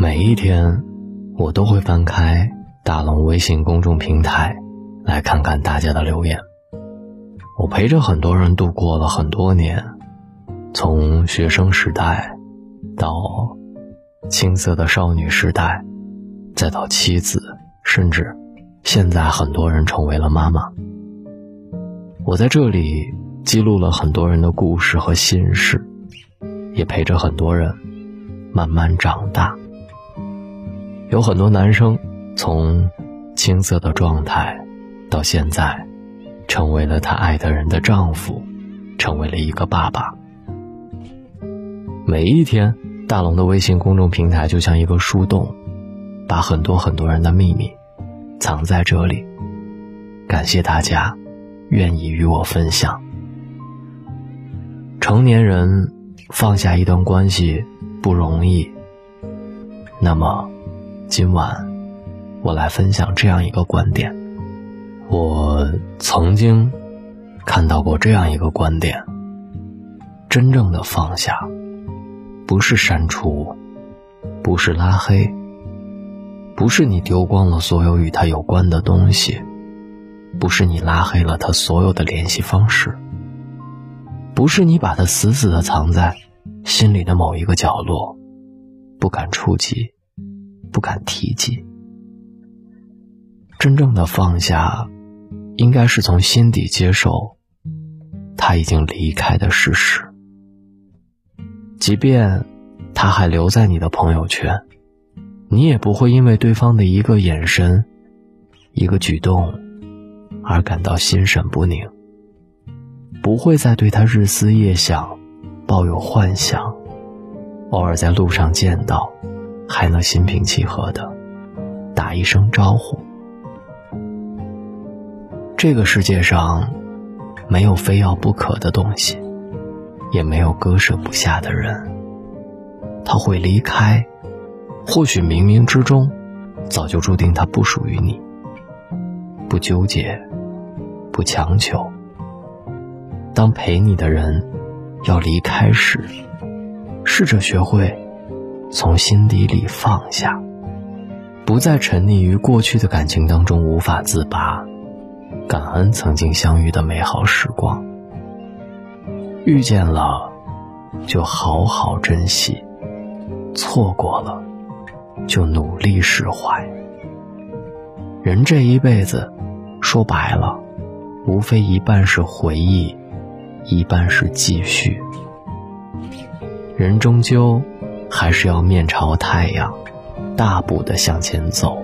每一天，我都会翻开大龙微信公众平台，来看看大家的留言。我陪着很多人度过了很多年，从学生时代，到青涩的少女时代，再到妻子，甚至现在很多人成为了妈妈。我在这里记录了很多人的故事和心事，也陪着很多人慢慢长大。有很多男生从青涩的状态到现在，成为了他爱的人的丈夫，成为了一个爸爸。每一天，大龙的微信公众平台就像一个树洞，把很多很多人的秘密藏在这里。感谢大家愿意与我分享。成年人放下一段关系不容易，那么。今晚，我来分享这样一个观点。我曾经看到过这样一个观点：真正的放下，不是删除，不是拉黑，不是你丢光了所有与他有关的东西，不是你拉黑了他所有的联系方式，不是你把他死死的藏在心里的某一个角落，不敢触及。不敢提及，真正的放下，应该是从心底接受他已经离开的事实。即便他还留在你的朋友圈，你也不会因为对方的一个眼神、一个举动而感到心神不宁，不会再对他日思夜想，抱有幻想，偶尔在路上见到。还能心平气和的打一声招呼。这个世界上没有非要不可的东西，也没有割舍不下的人。他会离开，或许冥冥之中早就注定他不属于你。不纠结，不强求。当陪你的人要离开时，试着学会。从心底里放下，不再沉溺于过去的感情当中无法自拔，感恩曾经相遇的美好时光。遇见了，就好好珍惜；错过了，就努力释怀。人这一辈子，说白了，无非一半是回忆，一半是继续。人终究。还是要面朝太阳，大步的向前走。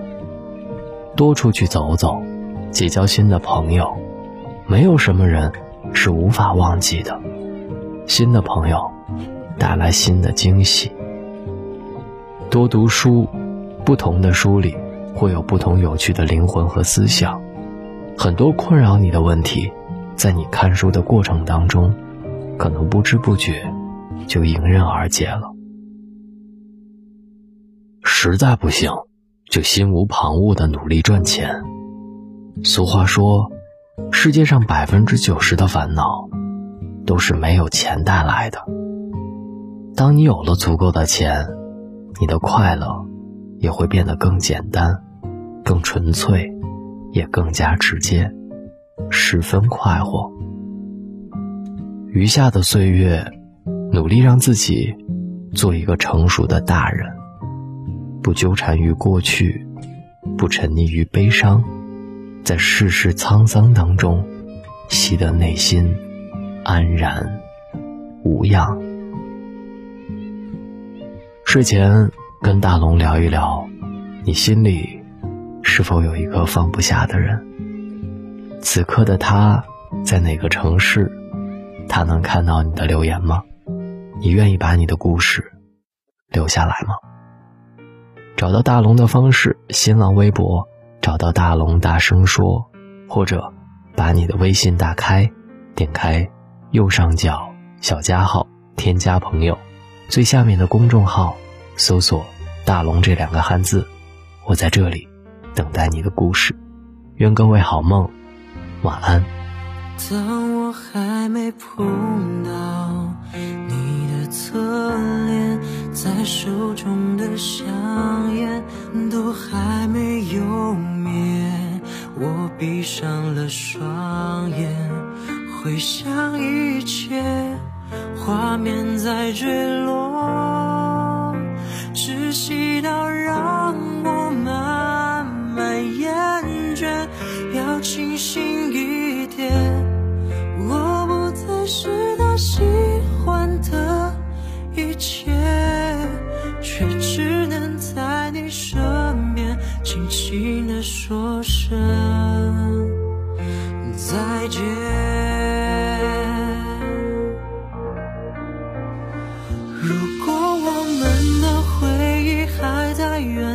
多出去走走，结交新的朋友。没有什么人是无法忘记的。新的朋友带来新的惊喜。多读书，不同的书里会有不同有趣的灵魂和思想。很多困扰你的问题，在你看书的过程当中，可能不知不觉就迎刃而解了。实在不行，就心无旁骛的努力赚钱。俗话说，世界上百分之九十的烦恼，都是没有钱带来的。当你有了足够的钱，你的快乐也会变得更简单、更纯粹，也更加直接，十分快活。余下的岁月，努力让自己做一个成熟的大人。不纠缠于过去，不沉溺于悲伤，在世事沧桑当中，习得内心安然无恙。睡前跟大龙聊一聊，你心里是否有一个放不下的人？此刻的他在哪个城市？他能看到你的留言吗？你愿意把你的故事留下来吗？找到大龙的方式：新浪微博找到大龙，大声说，或者把你的微信打开，点开右上角小加号，添加朋友，最下面的公众号搜索“大龙”这两个汉字，我在这里等待你的故事。愿各位好梦，晚安。当我还没碰到侧脸。在手中的香烟都还没有灭，我闭上了双眼，回想一切，画面在坠落，窒息到让我慢慢厌倦，要清醒一点，我不再是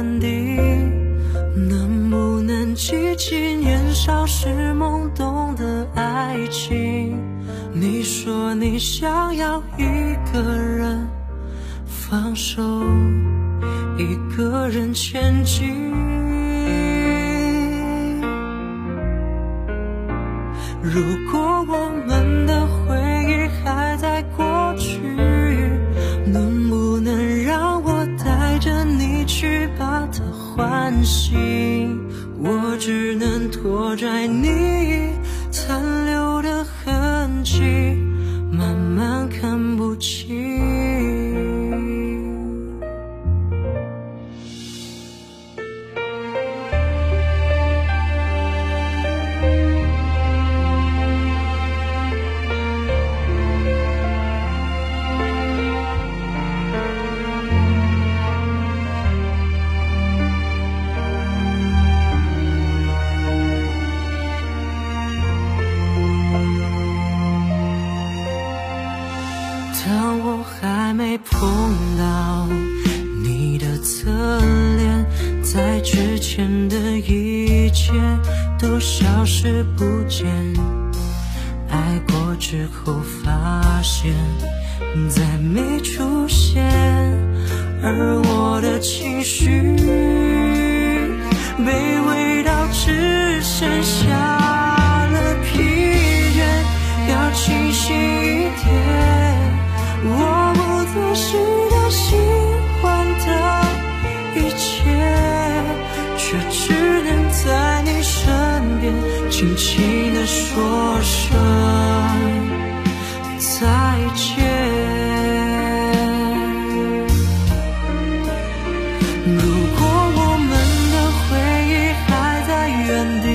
在原地，能不能记起年少时懵懂的爱情？你说你想要一个人。放手，一个人前进。如果我心？我只能拖拽你没碰到你的侧脸，在之前的一切都消失不见。爱过之后发现再没出现，而我的情绪卑微到只剩下轻轻地说声再见。如果我们的回忆还在原地，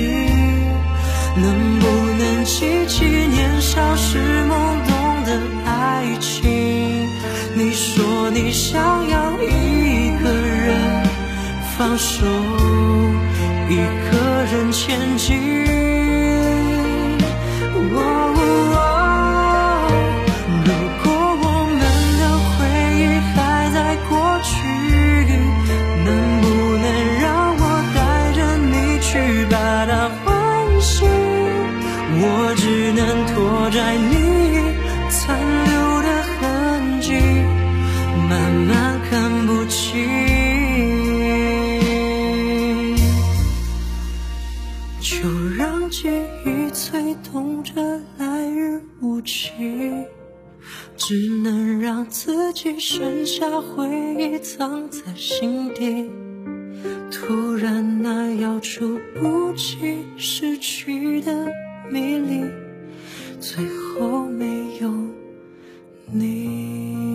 能不能记起年少时懵懂的爱情？你说你想要一个人放手，一个人前进。只能让自己剩下回忆藏在心底。突然那遥出不及失去的迷离，最后没有你。